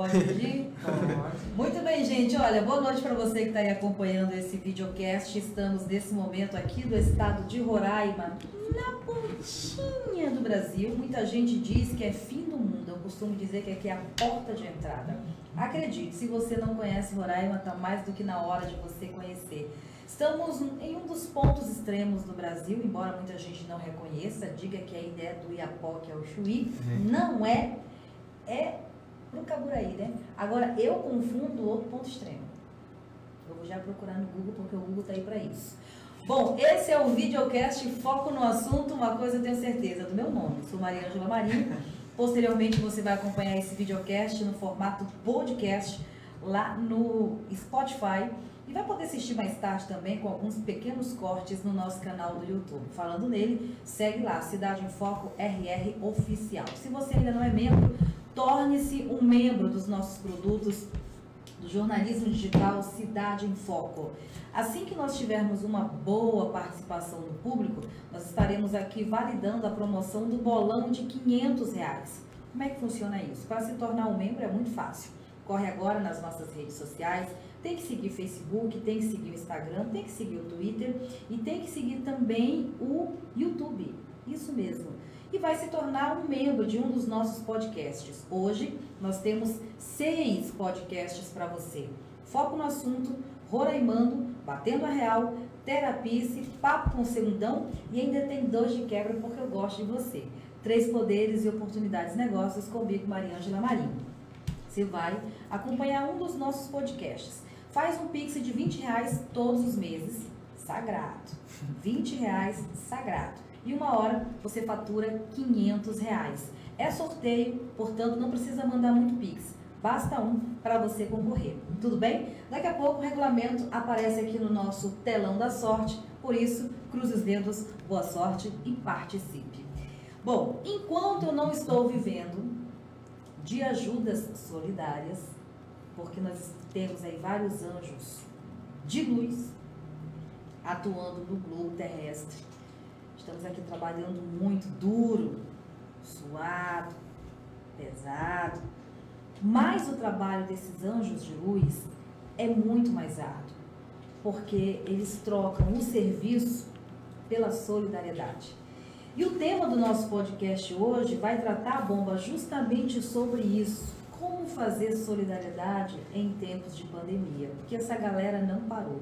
Pode pedir? Pode. Muito bem, gente. Olha, boa noite para você que está aí acompanhando esse videocast. Estamos nesse momento aqui do estado de Roraima, na pontinha do Brasil. Muita gente diz que é fim do mundo. Eu costumo dizer que aqui é a porta de entrada. Acredite, se você não conhece Roraima, está mais do que na hora de você conhecer. Estamos em um dos pontos extremos do Brasil, embora muita gente não reconheça, diga que a ideia do Iapoque é o Chuí, uhum. não é, é no Caburaí, né? Agora, eu confundo outro ponto extremo. Eu vou já procurar no Google, porque o Google está aí para isso. Bom, esse é o videocast Foco no Assunto, uma coisa eu tenho certeza, do meu nome. Sou Maria Angela Marinho. Posteriormente, você vai acompanhar esse videocast no formato podcast lá no Spotify e vai poder assistir mais tarde também com alguns pequenos cortes no nosso canal do YouTube. Falando nele, segue lá, Cidade em Foco RR Oficial. Se você ainda não é membro, torne-se um membro dos nossos produtos do jornalismo digital Cidade em Foco. Assim que nós tivermos uma boa participação do público, nós estaremos aqui validando a promoção do bolão de 500 reais. Como é que funciona isso? Para se tornar um membro é muito fácil. Corre agora nas nossas redes sociais, tem que seguir Facebook, tem que seguir o Instagram, tem que seguir o Twitter e tem que seguir também o YouTube. Isso mesmo. E vai se tornar um membro de um dos nossos podcasts. Hoje nós temos seis podcasts para você. Foco no assunto, Roraimando, Batendo a Real, Terapice, Papo com Segundão e ainda tem dois de quebra porque eu gosto de você. Três poderes e oportunidades negócios comigo, Mariângela Marinho. Você vai acompanhar um dos nossos podcasts. Faz um pix de 20 reais todos os meses, sagrado. 20 reais, sagrado. E uma hora você fatura 500 reais. É sorteio, portanto não precisa mandar muito pix. Basta um para você concorrer. Tudo bem? Daqui a pouco o regulamento aparece aqui no nosso telão da sorte. Por isso, cruze os dedos, boa sorte e participe. Bom, enquanto eu não estou vivendo de ajudas solidárias, porque nós temos aí vários anjos de luz atuando no globo terrestre. Estamos aqui trabalhando muito duro, suado, pesado. Mas o trabalho desses anjos de luz é muito mais árduo, porque eles trocam o serviço pela solidariedade. E o tema do nosso podcast hoje vai tratar a bomba justamente sobre isso como fazer solidariedade em tempos de pandemia, porque essa galera não parou.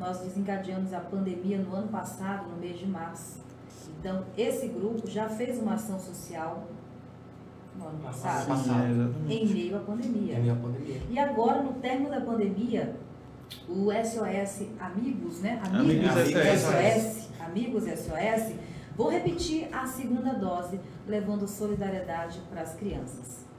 Nós desencadeamos a pandemia no ano passado, no mês de março. Então, esse grupo já fez uma ação social no ano passado, passado. em meio à pandemia. Em meio à pandemia. E agora, no término da pandemia, o SOS Amigos, né? Amigos, Amigos SOS, Amigos SOS, vou repetir a segunda dose, levando solidariedade para as crianças.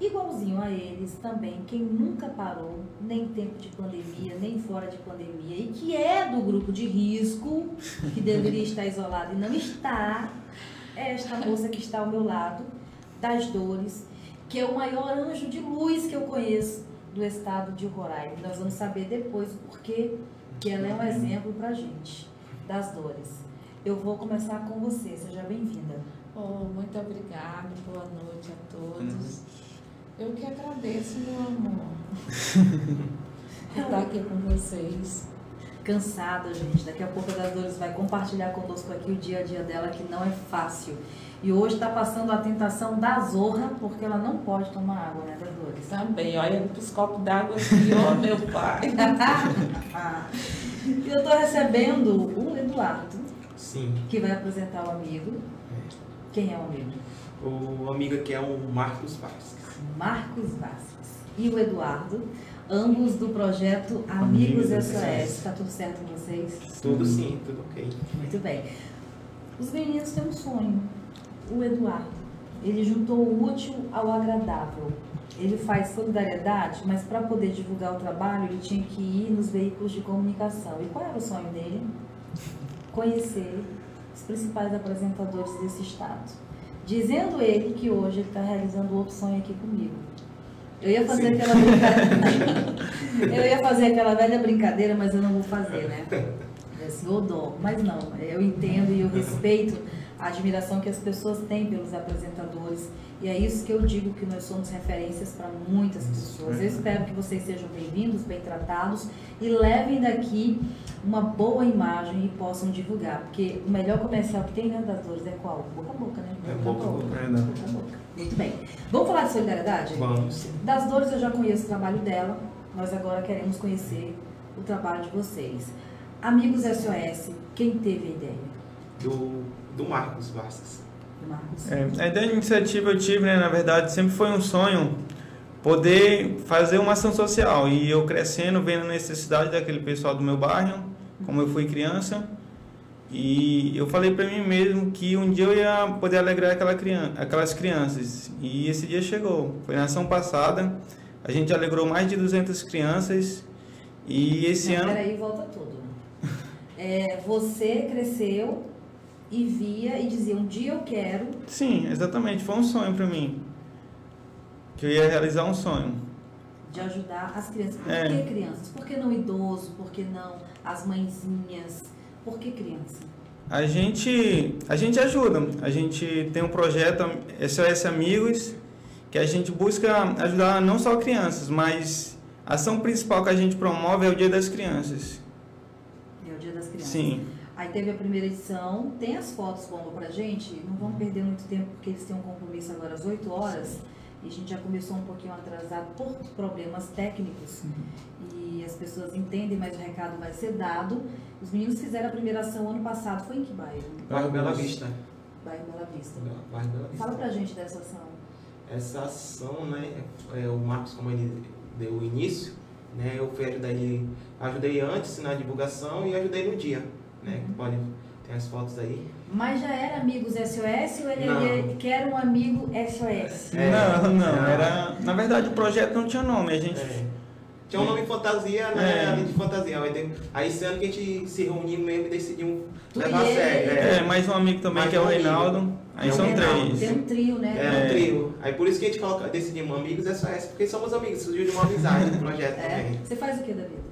Igualzinho a eles também, quem nunca parou, nem em tempo de pandemia, nem fora de pandemia, e que é do grupo de risco, que deveria estar isolado e não está, é esta moça que está ao meu lado, das dores, que é o maior anjo de luz que eu conheço do estado de Roraima. Nós vamos saber depois o porquê que ela é um exemplo para gente das dores. Eu vou começar com você, seja bem-vinda. Oh, muito obrigada, boa noite a todos. Uhum. Eu que agradeço, meu amor, por estar aqui com vocês. Cansada, gente. Daqui a pouco a das Dores vai compartilhar conosco aqui o dia a dia dela, que não é fácil. E hoje está passando a tentação da zorra, porque ela não pode tomar água, né, das Dores? Também, olha os copos d'água aqui, ó, meu pai. e eu estou recebendo o Eduardo. Sim. Que vai apresentar o amigo. É. Quem é o amigo? O amigo aqui é o Marcos Vasques. Marcos Vasques e o Eduardo, ambos do projeto Amigos, Amigos SOS. Está tudo certo com vocês? Tudo sim, tudo ok. Muito bem. Os meninos têm um sonho. O Eduardo, ele juntou o útil ao agradável. Ele faz solidariedade, mas para poder divulgar o trabalho, ele tinha que ir nos veículos de comunicação. E qual era o sonho dele? Conhecer os principais apresentadores desse estado dizendo ele que hoje ele está realizando outro sonho aqui comigo. Eu ia fazer Sim. aquela brincadeira. eu ia fazer aquela velha brincadeira, mas eu não vou fazer, né? Assim, o dó. Mas não, eu entendo e eu respeito a admiração que as pessoas têm pelos apresentadores. E é isso que eu digo que nós somos referências para muitas pessoas. Eu espero que vocês sejam bem-vindos, bem tratados e levem daqui uma boa imagem e possam divulgar. Porque o melhor comercial que tem dentro das dores é qual? Boca a boca, né? É boca a boca. boca, a boca. Muito bem. Vamos falar de solidariedade? Vamos. Das dores eu já conheço o trabalho dela. Nós agora queremos conhecer o trabalho de vocês. Amigos SOS, quem teve a ideia? Do, do Marcos Marcos? É, a ideia de iniciativa eu tive, né, na verdade, sempre foi um sonho poder fazer uma ação social. E eu crescendo, vendo a necessidade daquele pessoal do meu bairro, como eu fui criança. E eu falei para mim mesmo que um dia eu ia poder alegrar aquela criança, aquelas crianças. E esse dia chegou. Foi na ação passada. A gente alegrou mais de 200 crianças. E esse Não, ano. Peraí, volta tudo. É, você cresceu e via e dizia, um dia eu quero. Sim, exatamente. Foi um sonho para mim. Que eu ia realizar um sonho. de ajudar as crianças. Por É. que crianças? Por que não idoso? Por que não as mãezinhas? Por que criança? A gente, a gente ajuda. A gente tem um projeto SOS Amigos que a gente busca ajudar não só crianças, mas a ação principal que a gente promove é o Dia das Crianças. É o Dia das Crianças. Sim. Aí teve a primeira edição, tem as fotos bomba pra gente, não vamos perder muito tempo porque eles têm um compromisso agora às 8 horas e a gente já começou um pouquinho atrasado por problemas técnicos e as pessoas entendem, mas o recado vai ser dado. Os meninos fizeram a primeira ação ano passado, foi em que bairro? Bairro Bela Vista. Bairro Bela Vista. Bairro Bela Vista. Fala pra gente dessa ação. Essa ação, né, é, o Marcos, como ele deu o início, né, eu fui ajudar ele, ajudei antes na divulgação e ajudei no dia, né, Uhum. pode, tem as fotos aí. Mas já era Amigos SOS ou ele Não. ele quer um amigo SOS? É, não, não, não. era. Na verdade o projeto não tinha nome, a gente. É. Tinha um nome fantasia, né, É. ali de fantasia, aí, esse ano que a gente se reuniu mesmo e decidimos Tu levar a e sério, É, mais um amigo também Mais que é o um amigo. Reinaldo. Aí É são três. Tem um trio, né? É, um É. trio. Aí por isso que a gente coloca, decidimos amigos SOS, porque somos amigos, surgiu de uma amizade no projeto É. também. Você faz o que da vida?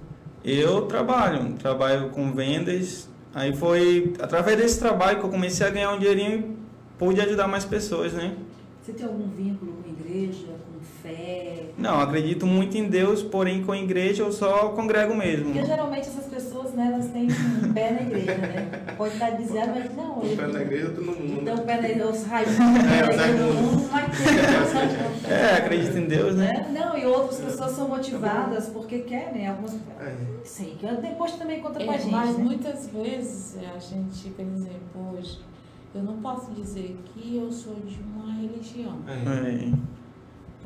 Eu trabalho, trabalho com vendas. Aí foi através desse trabalho que eu comecei a ganhar um dinheirinho e pude ajudar mais pessoas, né? Você tem algum vínculo com igreja, fé? Não, acredito muito em Deus, porém com a igreja eu só congrego mesmo. Porque geralmente essas pessoas, né, elas têm um pé na igreja, né? Pode estar dizendo, mas não. Um pé na igreja, outro no mundo. Então, o pé na igreja, os raios É, do do mundo. mas tem. É, acredito em Deus, né? Né? Não, e outras pessoas são motivadas porque querem. Algumas. É. Sei, que depois também conta com a É, gente. mas né? muitas vezes a gente, por exemplo, hoje, eu não posso dizer que eu sou de uma religião, É.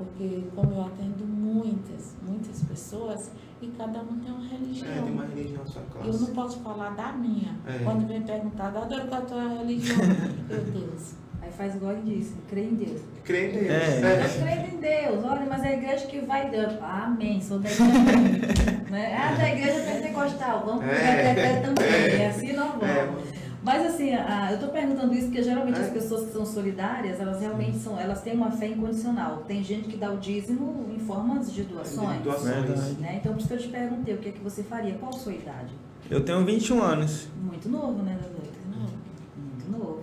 É. porque como eu atendo muitas, muitas pessoas e cada um tem uma religião. É, tem uma religião sua Eu classe. não posso falar da minha. É. Quando vem perguntar, da qual é a tua religião? Meu Deus. Aí faz igual ele disse, crê em Deus. Crê em Deus. É. Eu creio em Deus, olha, mas é a igreja que vai Deus. Amém, sou da igreja. né? Ah, da igreja pentecostal, vamos É. Também. É. E assim nós vamos. É. Mas assim, eu estou perguntando isso porque geralmente É. as pessoas que são solidárias, elas realmente são, elas têm uma fé incondicional. Tem gente que dá o dízimo em formas de doações. Doações. Né? Então, por isso que eu te perguntei o que é que você faria, qual a sua idade? Eu tenho 21 anos. Muito novo, né, Eduardo? Não. Muito novo.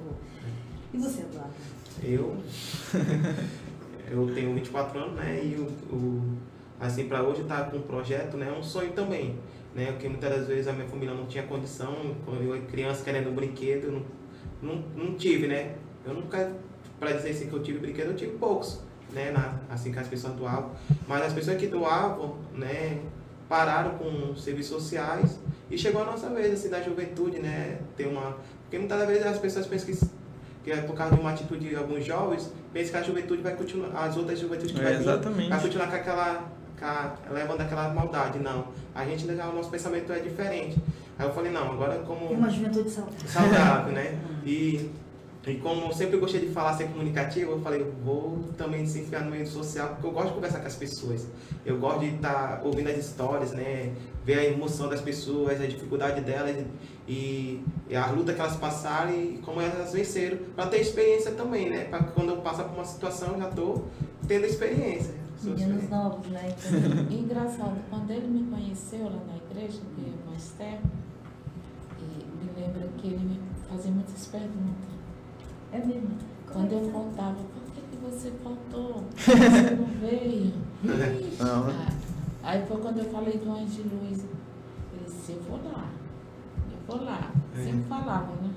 E você, Eduardo? Eu, eu tenho 24 anos, né? E o, o assim, para hoje estar com um projeto, né? É um sonho também, né? Porque muitas das vezes a minha família não tinha condição, quando eu era criança querendo um brinquedo, eu não, não, não tive, né? Eu nunca, para dizer assim que eu tive brinquedo, eu tive poucos, né? Na, assim que as pessoas doavam. Mas as pessoas que doavam, né? Pararam com serviços sociais e chegou a nossa vez, assim, da juventude, né? Ter uma... Porque muitas das vezes as pessoas pensam que que é por causa de uma atitude de alguns jovens, pensa que a juventude vai continuar, as outras juventudes que É, vai vir, vai continuar com aquela, a- levando aquela maldade. Não, a gente, o nosso pensamento é diferente. Aí eu falei, não, agora como uma juventude saudável. saudável, né? E, e como eu sempre gostei de falar, ser comunicativo, eu falei, vou também se enfiar no meio social, porque eu gosto de conversar com as pessoas. Eu gosto de estar ouvindo as histórias, né? Ver a emoção das pessoas, a dificuldade delas e, e a luta que elas passaram e como elas venceram, para ter experiência também, né? Para quando eu passar por uma situação, eu já estou tendo experiência. Meninos novos, né? Então, E engraçado, quando ele me conheceu lá na igreja, que é mais tempo, e me lembra que ele me fazia muitas perguntas. É mesmo? Quando eu faltava, por que, que você faltou? Você não veio? Não. Aí foi quando eu falei do Anjo de Luz. Ele disse, eu vou lá. Eu vou lá. É. Sempre falava, né?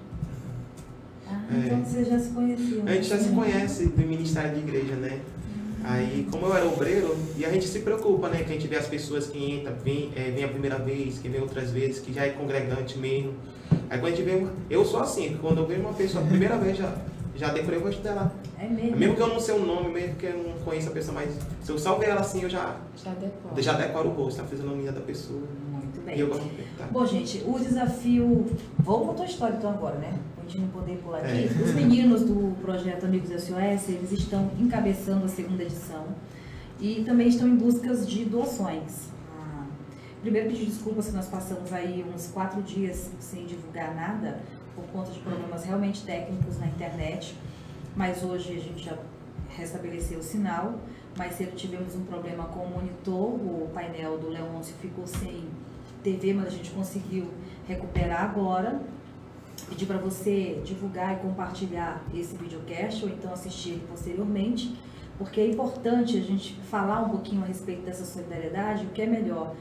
Ah, É. então vocês já se conheciam. A gente já se conhece do ministério de igreja, né? Aí, como eu era obreiro, e a gente se preocupa, né? Que a gente vê as pessoas que entram, vem, é, vem a primeira vez, que vem outras vezes, que já é congregante mesmo. Aí quando a gente vê. Eu sou assim, quando eu vejo uma pessoa a primeira vez, já, já decorei o rosto dela. É mesmo? Mesmo que eu não sei o nome, mesmo que eu não conheça a pessoa, mas se eu só ver ela assim, eu já, Já decora. já decoro o rosto, a fisionomia da pessoa. Muito bem. E eu gosto de perguntar. Bom, gente, o desafio. Vamos com a história então agora, né? Pra gente não poder pular aqui. É. Os meninos do projeto Amigos SOS, eles estão encabeçando a segunda edição e também estão em buscas de doações. Ah, primeiro pedir desculpas que nós passamos aí uns quatro dias sem divulgar nada por conta de problemas realmente técnicos na internet, mas hoje a gente já restabeleceu o sinal. Mais cedo tivemos um problema com o monitor, o painel do Leôncio ficou sem TV, mas a gente conseguiu recuperar agora. Pedir para você divulgar e compartilhar esse videocast ou então assistir ele posteriormente, porque é importante a gente falar um pouquinho a respeito dessa solidariedade, o que é melhor.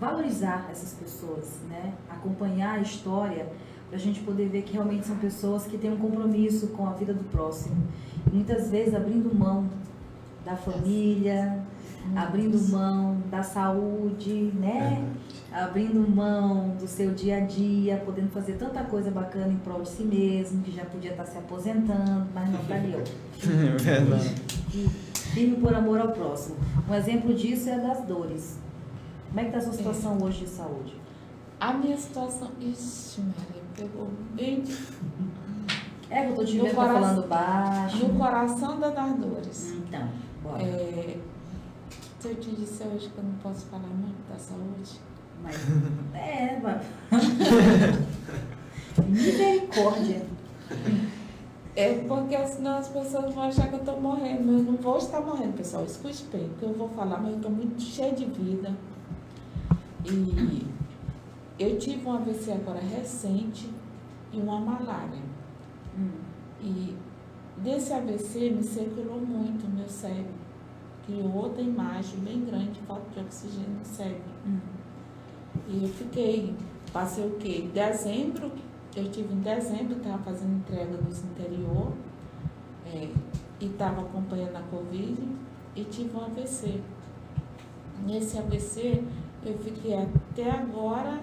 Valorizar essas pessoas, né? acompanhar a história para a gente poder ver que realmente são pessoas que têm um compromisso com a vida do próximo. Muitas vezes abrindo mão da família, abrindo mão da saúde, né? Abrindo mão do seu dia a dia, podendo fazer tanta coisa bacana em prol de si mesmo, que já podia estar se aposentando, mas não está ali, ó. É verdade. E firme por amor ao próximo. Um exemplo disso é das dores. Como é que está a sua situação hoje de saúde? A minha situação. Ixi, Maria, pegou bem É eu tô te vendo tá coração- falando baixo. no coração da das dores. Então, bora. É, se eu te disser hoje que eu não posso falar muito da saúde, Mas, é, vai. Misericórdia. é porque senão as pessoas vão achar que eu estou morrendo. Mas eu não vou estar morrendo, pessoal. Escute bem, porque eu vou falar, mas eu estou muito cheia de vida. E eu tive um AVC agora recente e uma malária. Hum. E desse AVC me circulou muito o meu cérebro. Criou outra imagem bem grande, falta de oxigênio no cérebro. Hum. E eu fiquei, passei o quê? Em dezembro, eu tive em dezembro, estava fazendo entrega no interior é, e estava acompanhando a Covid e tive um AVC. Nesse AVC eu fiquei até agora,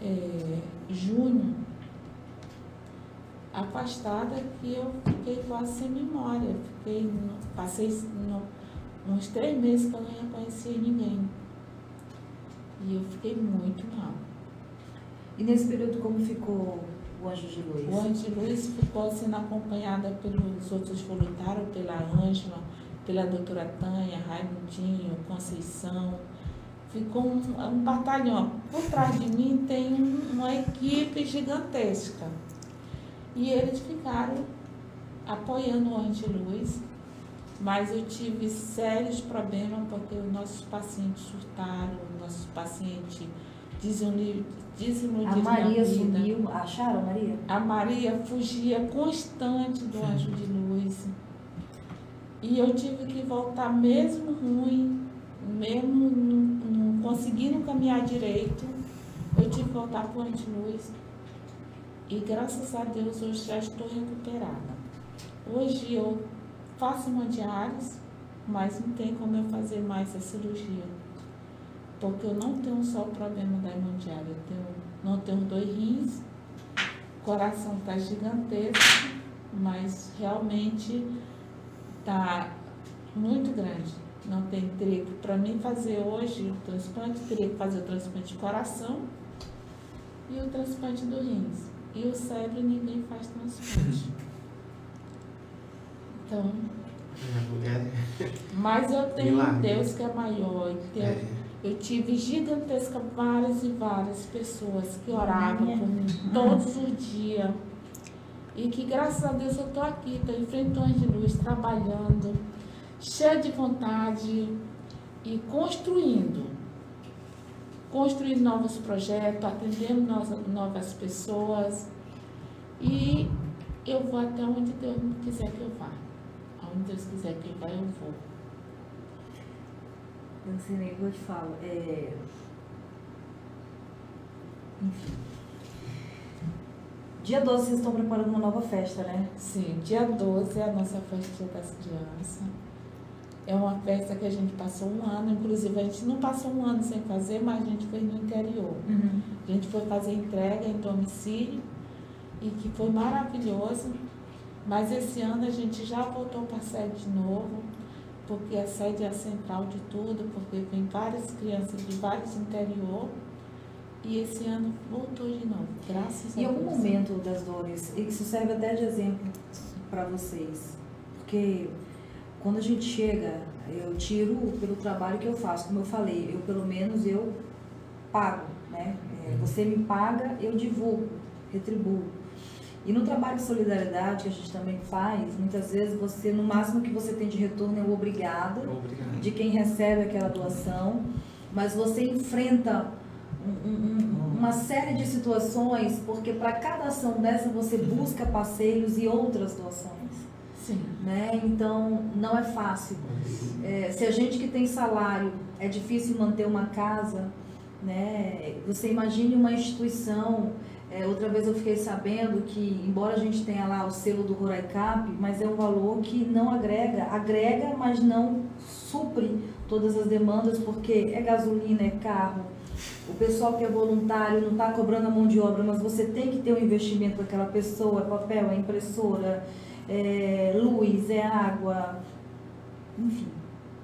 é, junho, afastada que eu fiquei quase sem memória. Fiquei, no- passei no, uns três meses que eu não reconhecia ninguém. E eu fiquei muito mal. E nesse período, como ficou o Anjo de Luz? O Anjo de Luz ficou sendo acompanhada pelos outros voluntários, pela Ângela, pela doutora Tânia, Raimundinho, Conceição. Ficou um, um batalhão. Por trás de mim tem um- uma equipe gigantesca. E eles ficaram apoiando o Anjo de Luz. Mas eu tive sérios problemas porque os nossos pacientes surtaram, os nossos pacientes desilu- desiludiram A Maria sumiu. Acharam, a Maria? A Maria fugia constante do anjo de luz. E eu tive que voltar mesmo ruim, mesmo conseguindo caminhar direito, eu tive que voltar para o luz. E graças a Deus hoje já estou recuperada. Hoje eu faço hemodiálise, mas não tem como eu fazer mais a cirurgia. Porque eu não tenho só o problema da hemodiálise, eu tenho, não tenho dois rins, o coração está gigantesco, mas realmente está muito grande. Não tem teria que para mim fazer hoje o transplante, teria que fazer o transplante de coração e o transplante do rins. E o cérebro ninguém faz transplante. Então, mulher. mas eu tenho um Milagre. Deus que é maior. e Deus- É, Eu tive gigantesca várias e várias pessoas que oravam por mim todos os dias. E que graças a Deus eu estou aqui, estou em Anjo de Luz, trabalhando, cheia de vontade e construindo. Construindo novos projetos, atendendo novas pessoas. E eu vou até onde Deus quiser que eu vá. Aonde Deus quiser que eu vá, eu vou. Eu não sei nem o que eu te falo. É... Enfim. Dia 12 vocês estão preparando uma nova festa, né? Sim, dia 12 é a nossa festa das crianças. É uma festa que a gente passou um ano, inclusive a gente não passou um ano sem fazer, mas a gente fez no interior. Uhum. A gente foi fazer entrega em domicílio e que foi maravilhoso. Mas esse ano a gente já voltou para a sede de novo, porque a sede é a central de tudo, porque vem várias crianças de vários interior. E esse ano voltou de novo, graças Em a algum Deus. momento das dores, isso serve até de exemplo para vocês. Porque quando a gente chega, eu tiro pelo trabalho que eu faço, como eu falei, eu pelo menos eu pago, né? É, Você me paga, eu divulgo, retribuo. E no trabalho de solidariedade que a gente também faz, muitas vezes você, no máximo que você tem de retorno é o obrigado Obrigado. de quem recebe aquela doação, mas você enfrenta um- um- um- uma série de situações, porque para cada ação dessa você busca parceiros e outras doações. Sim, Né? Então não é fácil. É, se a gente que tem salário é difícil manter uma casa, né? Você imagine uma instituição. é, outra vez eu fiquei sabendo que, embora a gente tenha lá o selo do Roraicap, mas é um valor que não agrega, agrega, mas não supre todas as demandas, porque é gasolina, é carro. O pessoal que é voluntário não está cobrando a mão de obra, mas você tem que ter um investimento para aquela pessoa, é papel, é impressora, é luz, é água, enfim.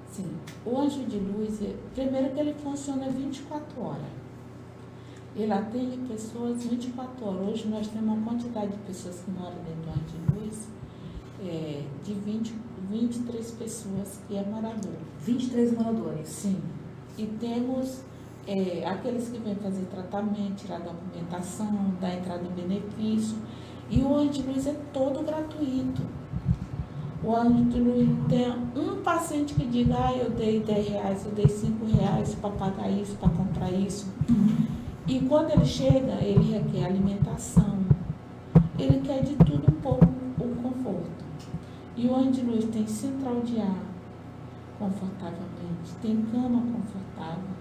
sim. O anjo de luz, é- primeiro que ele funciona 24 horas. Ele atende pessoas 24 horas. Hoje nós temos uma quantidade de pessoas que moram dentro do anjo de luz, é, de 20, 23 pessoas que é morador. 23 moradores. Sim. E temos é, aqueles que vêm fazer tratamento, tirar documentação, dar entrada em benefício. E o anjo de luz é todo gratuito. O anjo de luz tem um paciente que diga, ah, eu dei 10 reais, eu dei 5 reais para pagar isso, para comprar isso. E quando ele chega, ele requer alimentação. Ele quer de tudo um pouco o conforto. E o anjo de luz tem central de ar confortavelmente, tem cama confortável.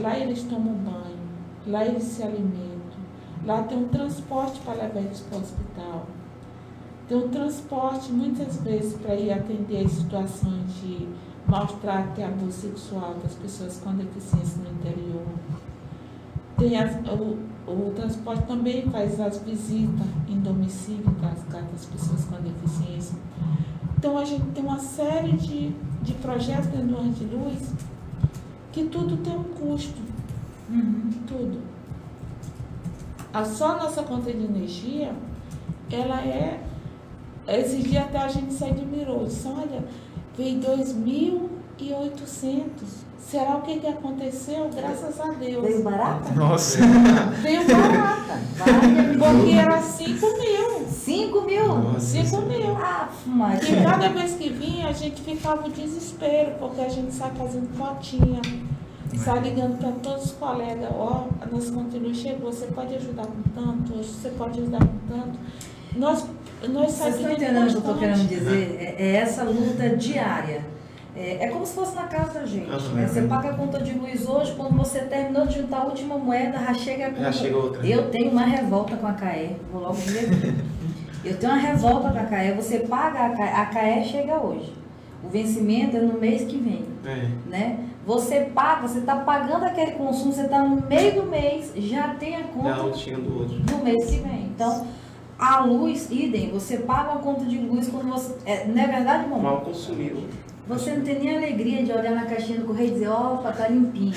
Lá eles tomam banho, lá eles se alimentam, lá tem um transporte para levar eles para o hospital. Tem um transporte muitas vezes para ir atender situações de maus trato e abuso sexual das pessoas com deficiência no interior. Tem as- o, o transporte também faz as visitas em domicílio das, das pessoas com deficiência. Então a gente tem uma série de, de projetos dentro do de Luz que tudo tem um custo, tudo. A só a nossa conta de energia, ela é. Esses dias até a gente se admirou, disse, olha, veio 2.800. Será o que, que aconteceu? Graças a Deus. Veio barata? Nossa. Veio barata. Porque era 5 mil. 5 mil? Nossa. 5 mil. Ah, E Maria. cada vez que vinha, a gente ficava o desespero, porque a gente sai fazendo fotinha, sai ligando para todos os colegas, ó, a nossa conteúdo chegou, você pode ajudar com tanto, você pode ajudar com tanto. Nós, nós Vocês estão entendendo o que eu estou querendo dizer? É, é essa luta diária. É, é como se fosse na casa da gente. Né? Você paga a conta de luz hoje, quando você terminou de juntar a última moeda, já chega a conta. Já chega outra. Eu tenho uma revolta com a CAE, vou logo dizer. Eu tenho uma revolta com a CAE. Você paga a CAE, a CAE chega hoje. O vencimento é no mês que vem. É. Né? Você paga, você está pagando aquele consumo, você está no meio do mês, já tem a conta altinha do outro. no mês que vem. Então, a luz, idem, você paga a conta de luz quando você. É, não é verdade, mamãe? Mal consumiu. Você não tem nem alegria de olhar na caixinha do correio e dizer, opa, tá limpinho.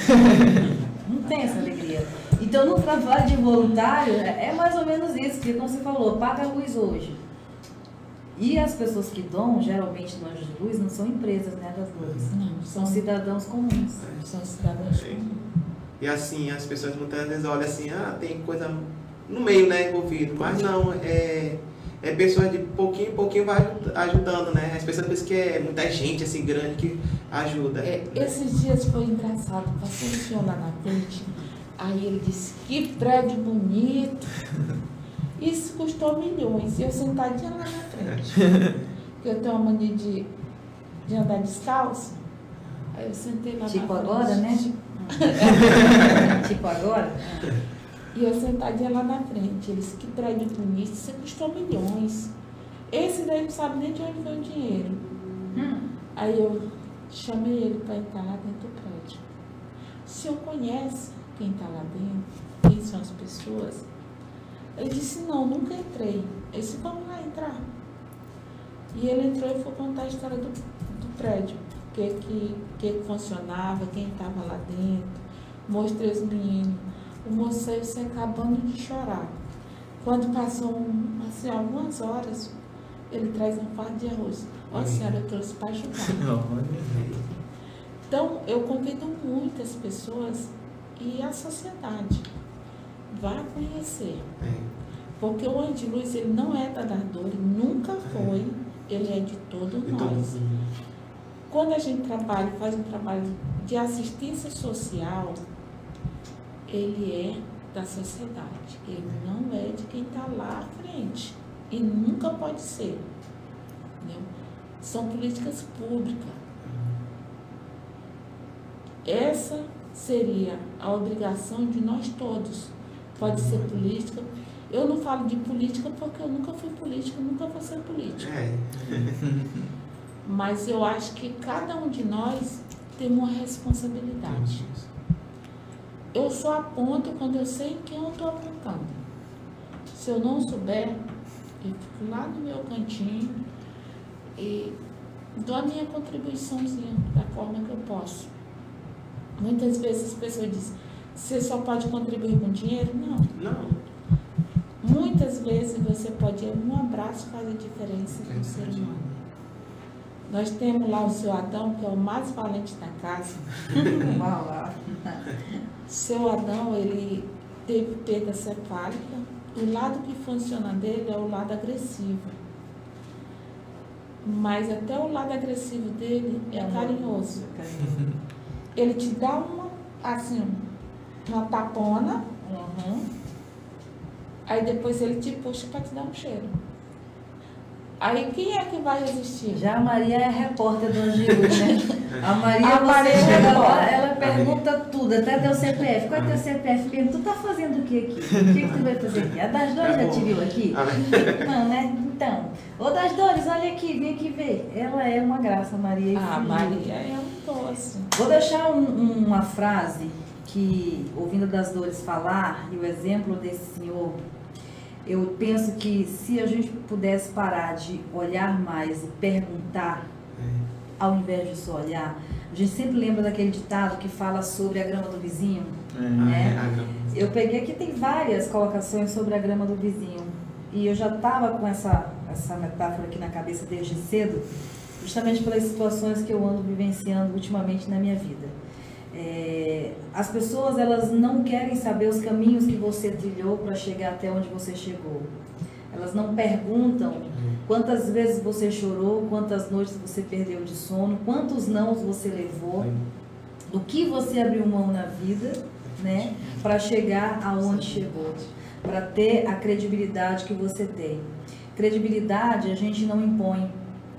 não tem essa alegria. Então, no trabalho de voluntário, é é mais ou menos isso, porque como você falou, paga a luz hoje. E as pessoas que doam, geralmente no Anjo de Luz, não são empresas né, das luzes. Não, São são, cidadãos comuns. são cidadãos Sim. E assim, as pessoas muitas vezes olham assim, ah, tem coisa no meio, né, envolvido. Mas não, é, é pessoas de pouquinho em pouquinho vai aju- ajudando, né? As pessoas pensam que é muita gente assim grande que ajuda. É, esses dias foi engraçado, passou um senhor lá na frente, aí ele disse, que prédio bonito. Isso custou milhões. E eu sentadinha lá na frente. Porque eu tenho uma mania de, de andar descalço. Aí eu sentei lá Tipo na frente. agora, né? tipo agora? E eu sentadinha lá na frente. Eles, que prédio bonito, isso custou milhões. Esse daí não sabe nem de onde veio o dinheiro. Hum. Aí eu chamei ele para entrar lá dentro do prédio. O senhor conhece quem está lá dentro? Quem são as pessoas? Ele disse, não, nunca entrei. Eu disse, vamos lá entrar. E ele entrou e foi contar a história do, do prédio. O que, que, que funcionava, quem estava lá dentro. Mostrei os meninos. O moço saiu se acabando de chorar. Quando passou assim, algumas horas, ele traz um fardo de arroz. Ó, senhora, eu trouxe para ajudar. Então, eu convido muitas pessoas e a sociedade. Vá conhecer. É. Porque o Anjo de Luz, ele não é da Dardor, nunca foi. Ele é de todos nós. Quando a gente trabalha, faz um trabalho de assistência social, ele é da sociedade. Ele não é de quem está lá à frente. E nunca pode ser. Entendeu? São políticas públicas. Essa seria a obrigação de nós todos. Pode ser política. Eu não falo de política porque eu nunca fui política, nunca vou ser política. É. Mas eu acho que cada um de nós tem uma responsabilidade. Eu só aponto quando eu sei em quem eu estou apontando. Se eu não souber, eu fico lá no meu cantinho e dou a minha contribuiçãozinha da forma que eu posso. Muitas vezes as pessoas dizem, você só pode contribuir com dinheiro? Não. Não. Muitas vezes você pode, um abraço faz a diferença para o ser humano. Nós temos lá o seu Adão, que é o mais valente da casa. Seu Adão, ele teve perda cefálica. O lado que funciona dele é o lado agressivo. Mas até o lado agressivo dele é carinhoso. Ele te dá uma, assim, uma tapona, Uhum. aí depois ele te puxa para te dar um cheiro. Aí quem é que vai resistir? Já a Maria é repórter do Angiú, né? A Maria, A você Maria é chega lá, ela pergunta tudo, até teu CPF. Qual é teu CPF? Pergunta, tu tá fazendo o que aqui? O que, que tu vai fazer aqui? A das dores É já te viu aqui? Ah, Não, né? Então, ô das dores, olha aqui, vem aqui ver. Ela é uma graça, Maria. A fugiu. Maria é um doce. Vou deixar um- um- uma frase que, ouvindo das dores falar, e o exemplo desse senhor, eu penso que se a gente pudesse parar de olhar mais e perguntar, ao invés de só olhar, a gente sempre lembra daquele ditado que fala sobre a grama do vizinho. É. É. Ah, não. Eu peguei aqui, tem várias colocações sobre a grama do vizinho. E eu já estava com essa, essa metáfora aqui na cabeça desde cedo, justamente pelas situações que eu ando vivenciando ultimamente na minha vida. É, as pessoas elas não querem saber os caminhos que você trilhou para chegar até onde você chegou. Elas não perguntam quantas vezes você chorou, quantas noites você perdeu de sono, quantos nãos você levou, do que você abriu mão na vida, né, para chegar aonde chegou, para ter a credibilidade que você tem. Credibilidade a gente não impõe.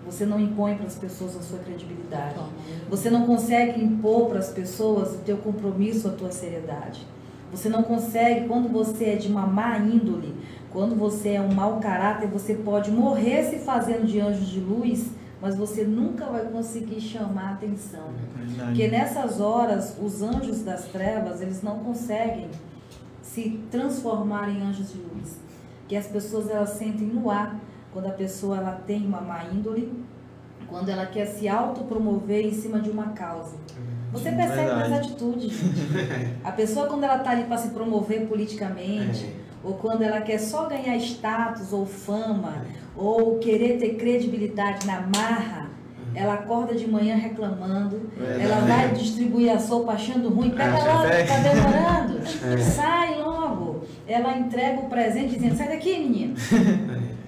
Você não impõe para as pessoas a sua credibilidade. Você não consegue impor para as pessoas o teu compromisso, a tua seriedade. Você não consegue, quando você é de uma má índole, quando você é um mau caráter, você pode morrer se fazendo de anjos de luz, mas você nunca vai conseguir chamar a atenção. Porque nessas horas, os anjos das trevas, eles não conseguem se transformar em anjos de luz. Que as pessoas elas sentem no ar quando a pessoa ela tem uma má índole, quando ela quer se autopromover em cima de uma causa. Você percebe Verdade. nas atitudes, gente. A pessoa quando ela está ali para se promover politicamente, É. ou quando ela quer só ganhar status ou fama, ou querer ter credibilidade na marra, ela acorda de manhã reclamando, Verdade. ela vai distribuir a sopa achando ruim, pega Ah, logo, tá demorando, É. sai logo. Ela entrega o presente dizendo, sai daqui menino.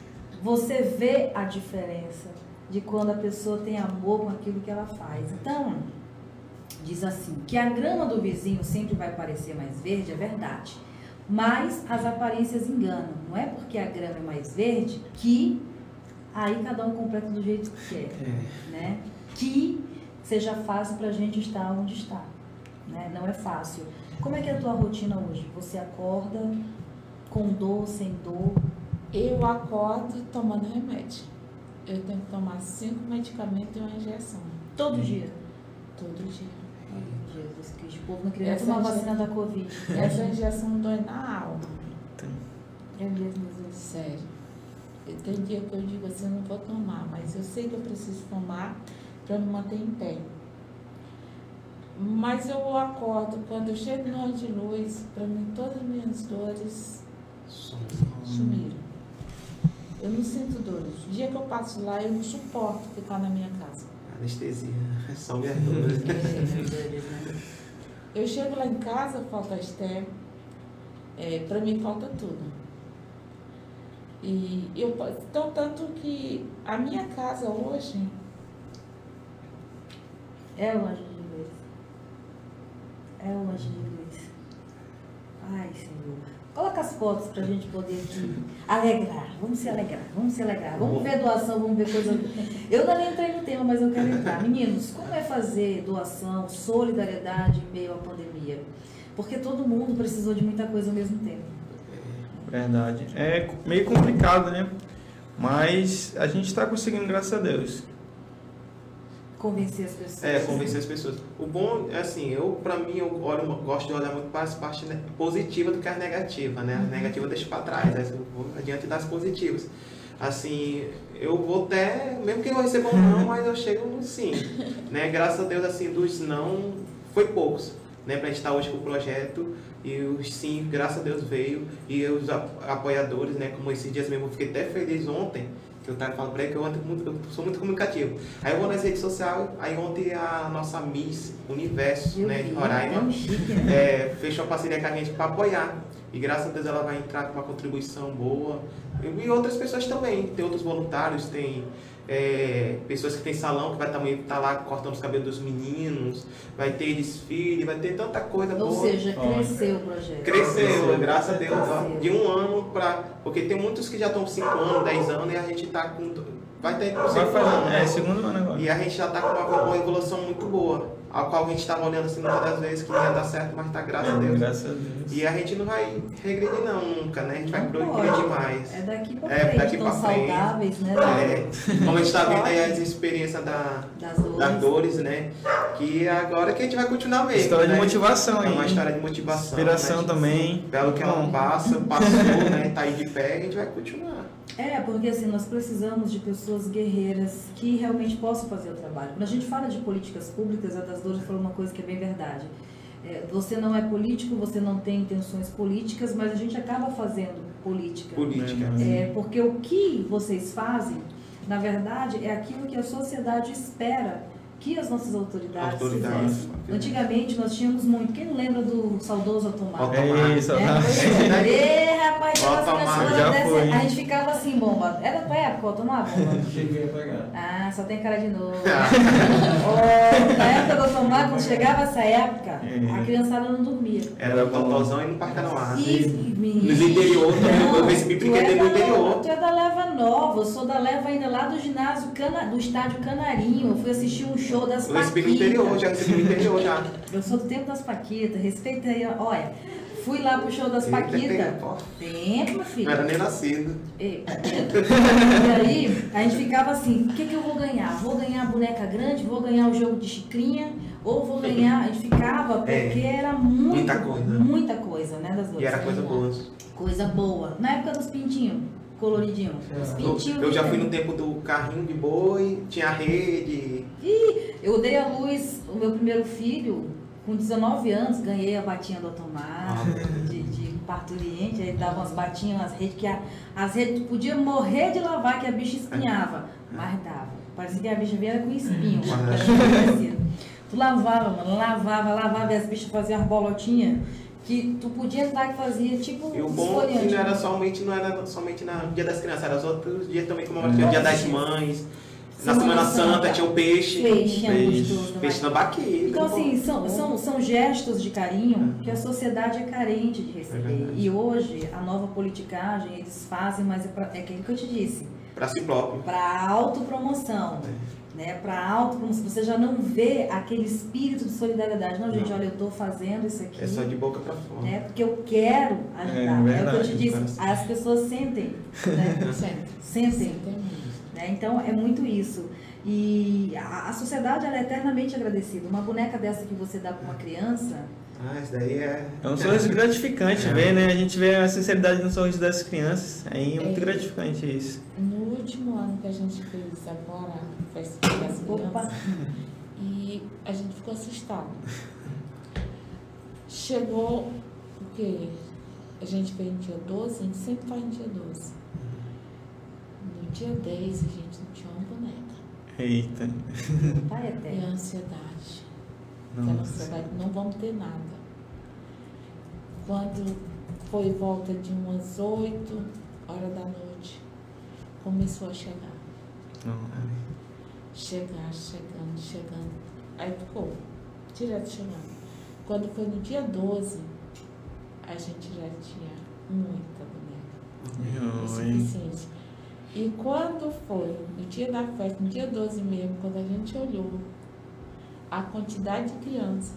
Você vê a diferença de quando a pessoa tem amor com aquilo que ela faz. Então, diz assim, que a grama do vizinho sempre vai parecer mais verde, é verdade. Mas as aparências enganam. Não é porque a grama é mais verde que aí cada um completa do jeito que quer. É. Né? Que seja fácil para a gente estar onde está. Né? Não é fácil. Como é que é a tua rotina hoje? Você acorda com dor, sem dor? Eu acordo tomando remédio. Eu tenho que tomar cinco medicamentos e uma injeção. Todo dia? Todo dia. Jesus Cristo, o povo não queria Essa tomar inje- vacina da Covid. Essa injeção dói na alma. É mesmo, Jesus. Sério. Tem dia que eu digo assim, eu não vou tomar, mas eu sei que eu preciso tomar para me manter em pé. Mas eu acordo, quando eu chego no ar de luz, para mim todas as minhas dores sumiram. Eu não sinto dores. O dia que eu passo lá, eu não suporto ficar na minha casa. Anestesia. Só minhas dores. Eu chego lá em casa, falta a Esther, é, para mim falta tudo. E eu, então, tanto que a minha casa hoje, É o anjo de luz. É o anjo de luz. Ai, Senhor. Coloca as fotos pra gente poder aqui alegrar. Vamos se alegrar, vamos se alegrar. Vamos ver doação, vamos ver coisa. Eu ainda nem entrei no tema, mas eu quero entrar. Meninos, como é fazer doação, solidariedade em meio à pandemia? Porque todo mundo precisou de muita coisa ao mesmo tempo. Verdade. É meio complicado, né? Mas a gente está conseguindo, graças a Deus. Convencer as pessoas. É, convencer as pessoas. O bom, é assim, eu, pra mim, eu olho, gosto de olhar muito para as partes positivas do que as negativas, né? As negativas eu deixo pra trás, né? eu vou adiante das positivas. Assim, eu vou até, mesmo que eu receba um não, mas eu chego no sim, né? Graças a Deus, assim, dos não, foi poucos, né? Pra gente estar hoje com o projeto, e os sim, graças a Deus veio, e os apoiadores, né? Como esses dias mesmo, eu fiquei até feliz ontem, que eu tava falando pra ele que eu, muito- eu sou muito comunicativo. Aí eu vou nas redes sociais, aí ontem a nossa Miss Universo, né, de Roraima, né? é, fechou a parceria com a gente para apoiar. E graças a Deus ela vai entrar com uma contribuição boa. E outras pessoas também. Tem outros voluntários, tem é, pessoas que tem salão que vai também estar lá cortando os cabelos dos meninos, vai ter desfile, vai ter tanta coisa Ou boa. seja, Olha. cresceu o projeto. Cresceu, graças a Deus, ó, Cresceu. de um ano para. Porque tem muitos que já estão 5 anos, 10 anos e a gente tá com. Vai ter com Vai 5 fazer, anos. é, segundo ano agora. E a gente já está com uma, uma evolução muito boa, a qual a gente estava olhando assim muitas das vezes que não ia dar certo, mas tá graças a Deus. Graças a Deus. E a gente não vai regredir não, nunca, né? A gente vai progredir mais. É daqui pra É, frente, daqui tão pra frente. saudáveis, né? É, como a gente está vendo aí as experiências da, Das dores. das dores, né? Que agora que a gente vai continuar mesmo. História de né? motivação É aí. uma história de motivação. Inspiração né? também. Pelo que ela Bom. passa, passou, né? Tá aí de pé, a gente vai continuar. É, porque assim, nós precisamos de pessoas guerreiras que realmente possam fazer o trabalho. Quando a gente fala de políticas públicas, a das dores falou uma coisa que é bem verdade. É, você não é político, você não tem intenções políticas, mas a gente acaba fazendo política. Política. É, porque o que vocês fazem, na verdade, é aquilo que a sociedade espera que as nossas autoridades, Autoridades. fizessem. Antigamente nós tínhamos muito. Quem não lembra do saudoso Automático? Automático. É isso, É, tá. pois é. Ê, rapaz, O aquelas automático pessoas já dessa- foi. a gente ficava assim, bomba. Era tua época, bomba. Cheguei a pegar. Ah, só tem cara de novo. Ó, na época do automático, quando chegava essa época, É. a criançada não dormia. Era o Totozão e no Parque Anoá. E, Nos interior também, eu é brinquedo da no interior. leva- Tu é da leva nova, eu sou da leva ainda lá do ginásio, Cana, do estádio Canarinho. Eu fui assistir um show das Eu recebi no interior, já Paquitas. recebi no interior já. Eu sou do tempo das Paquitas, respeita aí, olha. Fui lá pro show das Paquitas. tempo. Tempo, filho. Não era nem nascido. Ei, E aí, a gente ficava assim, o que, que eu vou ganhar? Vou ganhar a boneca grande, vou ganhar o jogo de chicrinha, ou vou ganhar. A gente ficava, porque era muito, É. Muita coisa. muita coisa, né? Das duas. E era coisa boa. Coisa boa. Na época dos pintinhos, coloridinho. Os Eu, pintinhos. eu já fui no tempo do carrinho de boi, tinha rede. Eu dei à luz o meu primeiro filho com 19 anos, ganhei a batinha do automático, Ah. de, de parturiente, aí dava umas batinhas, umas redes que a- as redes tu podia morrer de lavar, que a bicha espinhava, mas dava. Parecia que a bicha vinha com espinho. Parecia. tu lavava, mano, lavava, lavava, e as bichas faziam as bolotinhas que tu podia entrar que fazia tipo E o bom é que não era somente, não era somente no dia das crianças, era os outros dias também como o dia das mães. Na Semana Santa, tinha o peixe. Peixe, é Peixe. gostoso. Peixe né? na baqueta. Então, assim, são, são, são gestos de carinho que a sociedade é carente de É receber. verdade. e hoje, a nova politicagem, eles fazem, mas é, pra, é aquilo que eu te disse, Pra si próprio. para autopromoção. Né, para autopromoção. Você já não vê aquele espírito de solidariedade. Não, gente, Não. olha, eu estou fazendo isso aqui. É só de boca pra fora. né, porque eu quero ajudar. É É, o que eu verdade, te disse. parece. As pessoas sentem. Né? Sempre. sentem. Né? Então é muito isso. E a, a sociedade ela é eternamente agradecida. Uma boneca dessa que você dá para uma criança, Ah, isso daí é. É um sorriso gratificante É. ver, né? A gente vê a sinceridade no sorriso das crianças. Aí é muito É. gratificante isso. No último ano que a gente fez agora, a festa das opa, crianças, e a gente ficou assustado. Chegou, porque a gente fez no dia 12, a gente sempre faz dia 12. No dia 10 a gente não tinha uma boneca. Eita. pai E eterno. a ansiedade. Aquela Nossa. ansiedade, não vamos ter nada. Quando foi volta de umas 8 horas da noite, começou a chegar. Não. Chegar, chegando, chegando. Aí ficou, direto chegando. Quando foi no dia 12, a gente já tinha muita boneca. Oi. suficiente. E quando foi, no dia da festa, no dia 12 mesmo, quando a gente olhou a quantidade de criança,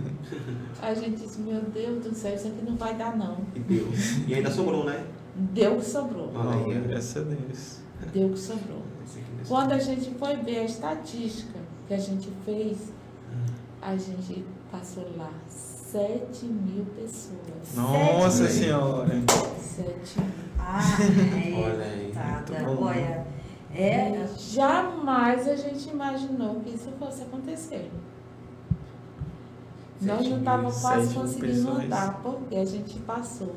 a gente disse, meu Deus do céu, isso aqui não vai dar não. E deu. E ainda sobrou, né? Deu que sobrou. Olha graças a Deus. Deu que sobrou. Quando a gente foi ver a estatística que a gente fez, a gente passou lá 7 mil pessoas. Nossa Sete. senhora. 7 mil. Ah, Olha aí. tá, tá. Olha, é. Jamais a gente imaginou que isso fosse acontecer. Nós não estávamos quase conseguindo pessoas. andar, porque a gente passou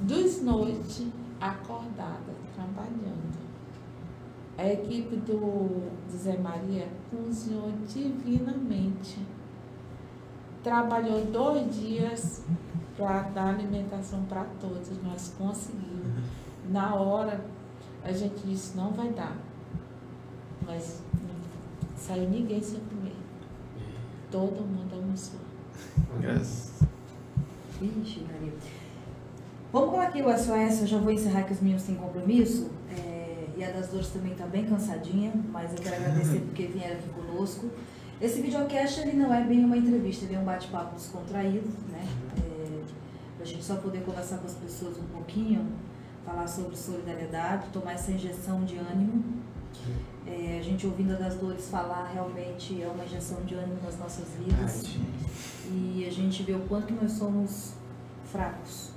dos noites acordada, trabalhando. A equipe do, do Zé Maria cozinhou divinamente. Trabalhou dois dias para dar alimentação para todos. Nós conseguimos. Na hora, a gente disse, não vai dar. Mas não saiu ninguém sem comer. Todo mundo almoçou. Graças. Vixe, Maria. Vamos colocar aqui o SOS, eu já vou encerrar que os meninos têm compromisso. é, e a das dores também está bem cansadinha, mas eu quero agradecer porque vieram aqui conosco. Esse videocast ele não é bem uma entrevista, ele é um bate-papo descontraído, né? É, pra gente só poder conversar com as pessoas um pouquinho, falar sobre solidariedade, tomar essa injeção de ânimo. É, a gente ouvindo a das dores falar realmente é uma injeção de ânimo nas nossas vidas Verdade. e a gente vê o quanto nós somos fracos,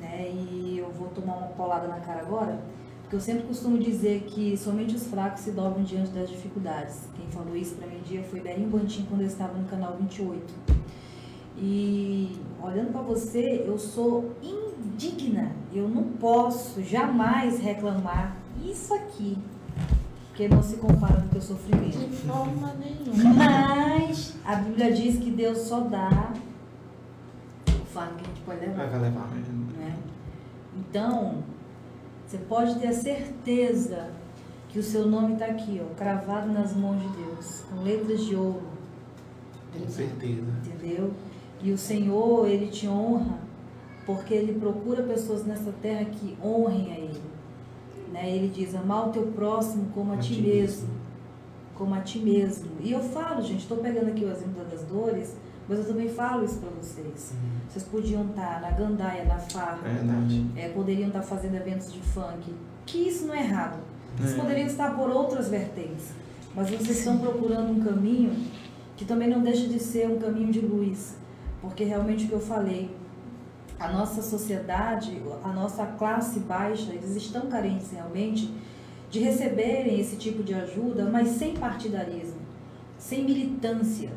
né? E eu vou tomar uma paulada na cara agora, porque eu sempre costumo dizer que somente os fracos se dobram diante das dificuldades. Quem falou isso para mim um dia foi Berinho Bantim quando eu estava no canal 28. E olhando para você, eu sou indigna. Eu não posso jamais reclamar isso aqui, porque não se compara com o teu sofrimento. De forma nenhuma. Mas a Bíblia diz que Deus só dá o fardo que a gente pode levar. vai levar. Né? Então, você pode ter a certeza que o seu nome está aqui, ó, cravado nas mãos de Deus, com letras de ouro, Com certeza. entendeu? E o Senhor, Ele te honra, porque Ele procura pessoas nessa terra que honrem a Ele. Né? Ele diz, amar o teu próximo como a, ti mesmo. Como a ti mesmo. E eu falo, gente, estou pegando aqui o exemplo das dores, mas eu também falo isso para vocês. Vocês podiam estar na gandaia, na farra, Verdade. é, poderiam estar fazendo eventos de funk, que isso não é errado. Vocês É. poderiam estar por outras vertentes, mas vocês estão procurando um caminho que também não deixa de ser um caminho de luz, porque realmente o que eu falei, a nossa sociedade, a nossa classe baixa, eles estão carentes realmente de receberem esse tipo de ajuda, mas sem partidarismo, sem militância,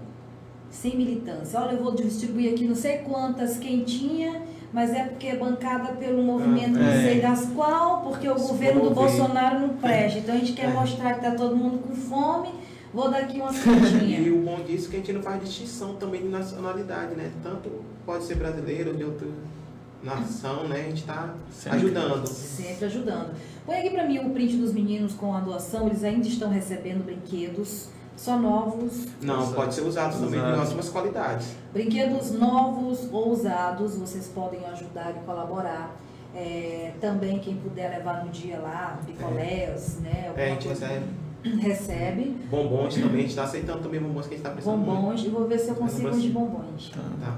sem militância. Olha, eu vou distribuir aqui não sei quantas quentinha, mas é porque é bancada pelo movimento não é. sei das qual, porque o Se governo do. Bolsonaro não presta. Então a gente quer É. mostrar que tá todo mundo com fome, vou dar aqui umas E quentinhas. o bom disso é que a gente não faz distinção também de nacionalidade, né? Tanto pode ser brasileiro ou de outra nação, né? A gente está Sempre. ajudando. Sempre ajudando. Põe aqui para mim o print dos meninos com a doação. Eles ainda estão recebendo brinquedos, só novos. Não, Usado. pode ser usado também de ótimas qualidades. Brinquedos novos ou usados, vocês podem ajudar e colaborar. É, também quem puder levar no dia lá, picolés, né? alguma É, a gente coisa- recebe recebe. bombons também, a gente está aceitando também bombons que a gente está precisando. Bombons, eu vou ver se eu consigo uns de bombons. Tá. Tá.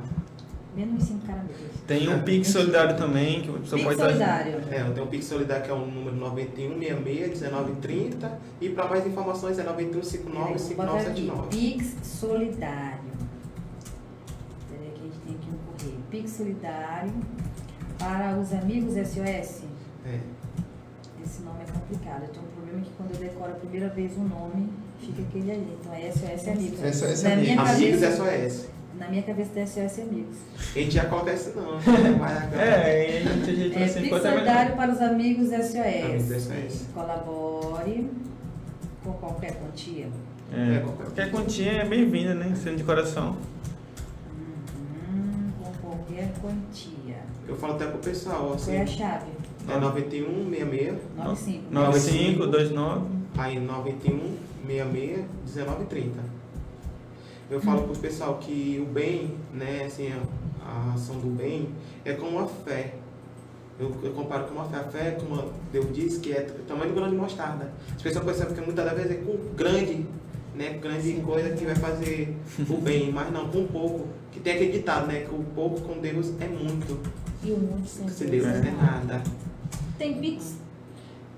Menos cinco caramelos. Tem um Pix solidário também, que a pessoa Pix pode solidário. É, eu tenho o Pix Solidário que é o número 9166-1930 e para mais informações é Peraí, vou botar aqui, 9159-5979. Pix solidário. Peraí que a gente tem aqui um correio. Pix solidário para os amigos SOS. É, Esse nome é complicado. Eu tenho problema que quando eu decoro a primeira vez um nome, fica aquele ali. Então é SOS Amigos. SOS na minha Amigos cabeça, SOS. Na minha cabeça é SOS Amigos. A gente esse não, né? É, a gente ajeita É, assim, solidário para os amigos SOS. Amigos SOS. Colabore com qualquer quantia. É, É, qualquer- qualquer quantia é bem-vinda, né? Sendo de coração. Uhum, com qualquer quantia. Eu falo até pro pessoal, assim, Qual é a chave? É 9166, 95. 9529. aí 9166 1930. Eu falo pro pessoal que o bem, né, assim, a, a ação do bem é como a fé. Eu, eu comparo com uma fé. A fé, como Deus diz, que é o tamanho do grão de mostarda. As pessoas pensam que muitas das vezes é com grande, né, grande coisa que vai fazer o bem, mas não, com pouco. Que tem aquele ditado, né, que o pouco com Deus é muito. E o mundo sem Se Deus Deus não é nada. Tem Pix?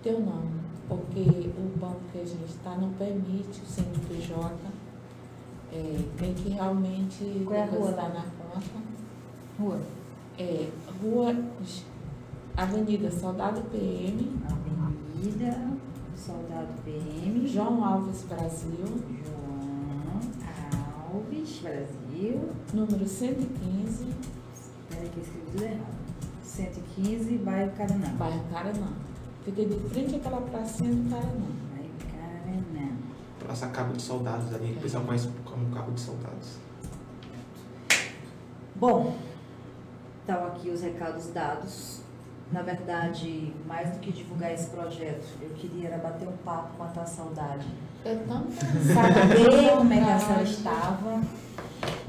Teu não, porque o banco que a gente está não permite o CNPJ. É, tem que realmente é depositar na conta. Rua. É, rua Avenida Soldado PM, Avenida Soldado PM. João Alves Brasil, João Alves, Brasil. número 115, Peraí que eu escrevi tudo errado. 115, bairro Caranã. bairro Caranã. Fica de frente àquela pracinha do Caranã. Bairro Caranã. Praça Cabo de Soldados ali, que pessoal conhece como Cabo de Soldados. Bom, estão aqui os recados dados. Na verdade, mais do que divulgar esse projeto, eu queria era bater um papo com a tua saudade. Eu também. Saber como é que a senhora estava.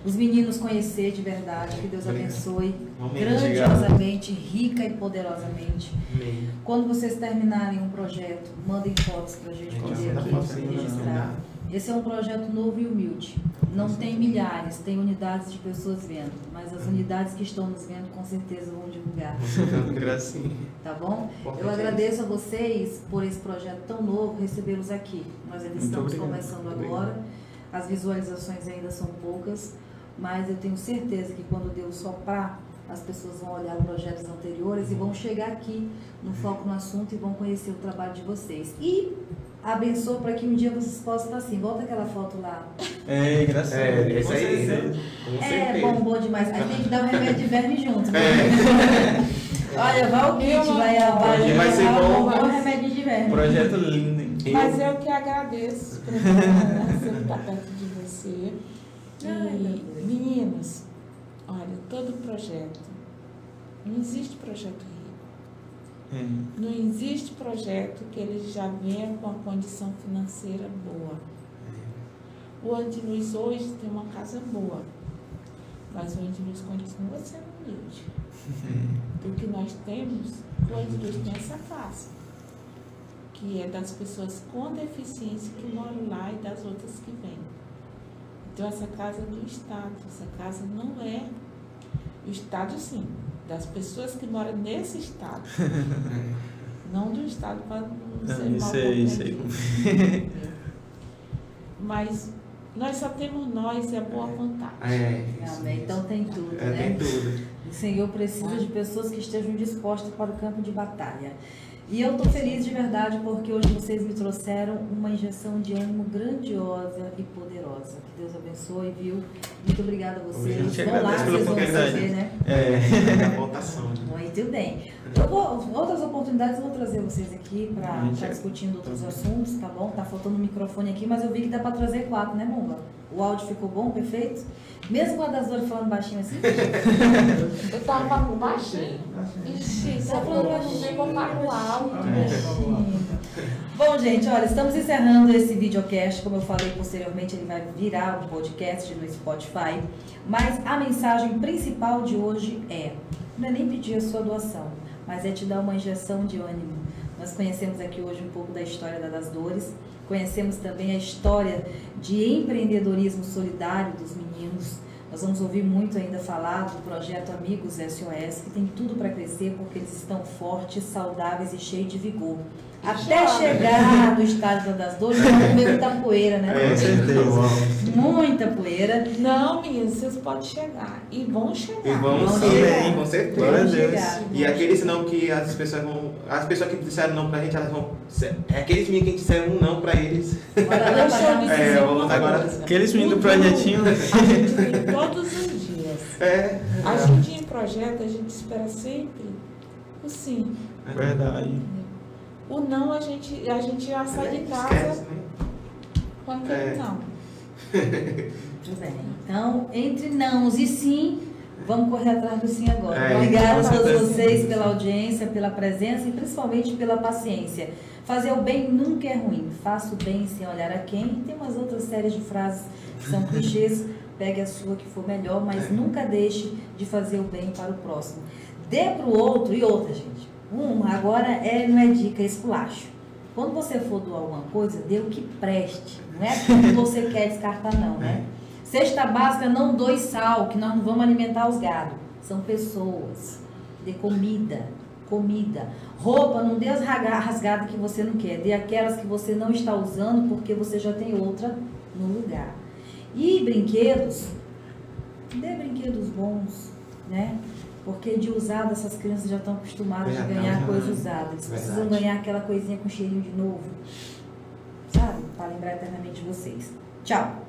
Os meninos conhecer de verdade. Que Deus Obrigado. abençoe Amém. grandiosamente, rica e poderosamente. Amém. Quando vocês terminarem um projeto, mandem fotos para a gente poder aqui registrar. Esse é um projeto novo e humilde. Não tem milhares, tem unidades de pessoas vendo. Mas as unidades que estão nos vendo com certeza vão divulgar. Tá bom? Eu agradeço a vocês por esse projeto tão novo, recebê-los aqui. Nós ainda estamos Obrigado. agora. As visualizações ainda são poucas, mas eu tenho certeza que quando Deus soprar, as pessoas vão olhar projetos anteriores e vão chegar aqui no foco no assunto e vão conhecer o trabalho de vocês. E abençoe para que um dia vocês possam estar assim. Volta aquela foto lá. É, gracinha. É, esse aí, né? É certeza. bom, bom demais. Aí tem que dar um remédio de verme junto. né? É. Olha, vai o kit, vai a Vai- vai ser bom. um remédio de verme. Projeto lindo, hein? Mas eu que agradeço por estar perto de você. E, Deus. meninos, olha, todo projeto, não existe projeto rico. É. Não existe projeto que ele já venha com a condição financeira boa. O Antiluz hoje tem uma casa boa, mas o Antiluz continua sendo humilde. O que nós temos, o Antiluz tem essa casa, que é das pessoas com deficiência que moram lá e das outras que vêm. Então essa casa é do Estado, essa casa não é o Estado sim, das pessoas que moram nesse Estado. Não do Estado para não Não, ser mal isso aí, isso aí. compreendido. Mas nós só temos nós e a boa vontade. É, isso Amém. Então tem tudo, É, né? tem tudo. O Senhor precisa de pessoas que estejam dispostas para o campo de batalha. E eu estou feliz de verdade porque hoje vocês me trouxeram uma injeção de ânimo grandiosa e poderosa. Que Deus abençoe, viu? Muito obrigada a vocês. Gente Vão lá, pela vocês vão receber, né? É. A votação. Muito bem. Eu vou, outras oportunidades eu vou trazer vocês aqui para estar é- discutindo outros assuntos, tá bom? Tá faltando um microfone aqui, mas eu vi que dá para trazer quatro, né, Bomba? O áudio ficou bom, perfeito? Mesmo com a das dores falando baixinho assim? Eu tava falando baixinho. Ixi, você falando baixinho, eu falo alto. Bom, gente, olha, estamos encerrando esse videocast. Como eu falei posteriormente, ele vai virar um podcast no Spotify. Mas a mensagem principal de hoje é: não é nem pedir a sua doação, mas é te dar uma injeção de ânimo. Nós conhecemos aqui hoje um pouco da história da das dores, conhecemos também a história de empreendedorismo solidário dos meninos. Nós vamos ouvir muito ainda falar do projeto Amigos SOS, que tem tudo para crescer porque eles estão fortes, saudáveis e cheios de vigor. Até chegar no estádio das dores, vão comer muita poeira, né? Com certeza. Muita poeira. Não, meninas, vocês podem chegar. E vão chegar. E Vamos também, chegar. com Vão certeza. Chegar. E aqueles não que as pessoas vão. As pessoas que disseram não pra gente, elas vão. É aqueles meninos que disseram um não pra eles. Dizer É, vamos agora-. Aqueles meninos do projetinho. A gente tem todos os dias. É. A gente em projeto, a gente espera sempre o sim. Verdade. O não, a gente, a gente já sai de Esquece, casa né? com aquele É. não. Muito bem. Então, entre nãos e sim, vamos correr atrás do sim agora. É, Obrigada a todos vocês pela audiência, pela presença e principalmente pela paciência. Fazer o bem nunca é ruim. Faça o bem sem olhar a quem. E tem umas outras séries de frases que são clichês. Pegue a sua que for melhor, mas nunca deixe de fazer o bem para o próximo. Dê para o outro e outra, gente. Um, agora é, não é dica, é esculacho. Quando você for doar alguma coisa, dê o que preste. Não é aquilo que você quer descartar, não, né? Cesta básica, não doe sal, que nós não vamos alimentar os gados. São pessoas. Dê comida. Comida. Roupa, não dê as rasgadas que você não quer. Dê aquelas que você não está usando porque você já tem outra no lugar. E brinquedos, dê brinquedos bons, né? Porque de usado essas crianças já estão acostumadas a Verdade. ganhar coisa usada. Eles Verdade. precisam ganhar aquela coisinha com cheirinho de novo. Sabe? Para lembrar eternamente de vocês. Tchau!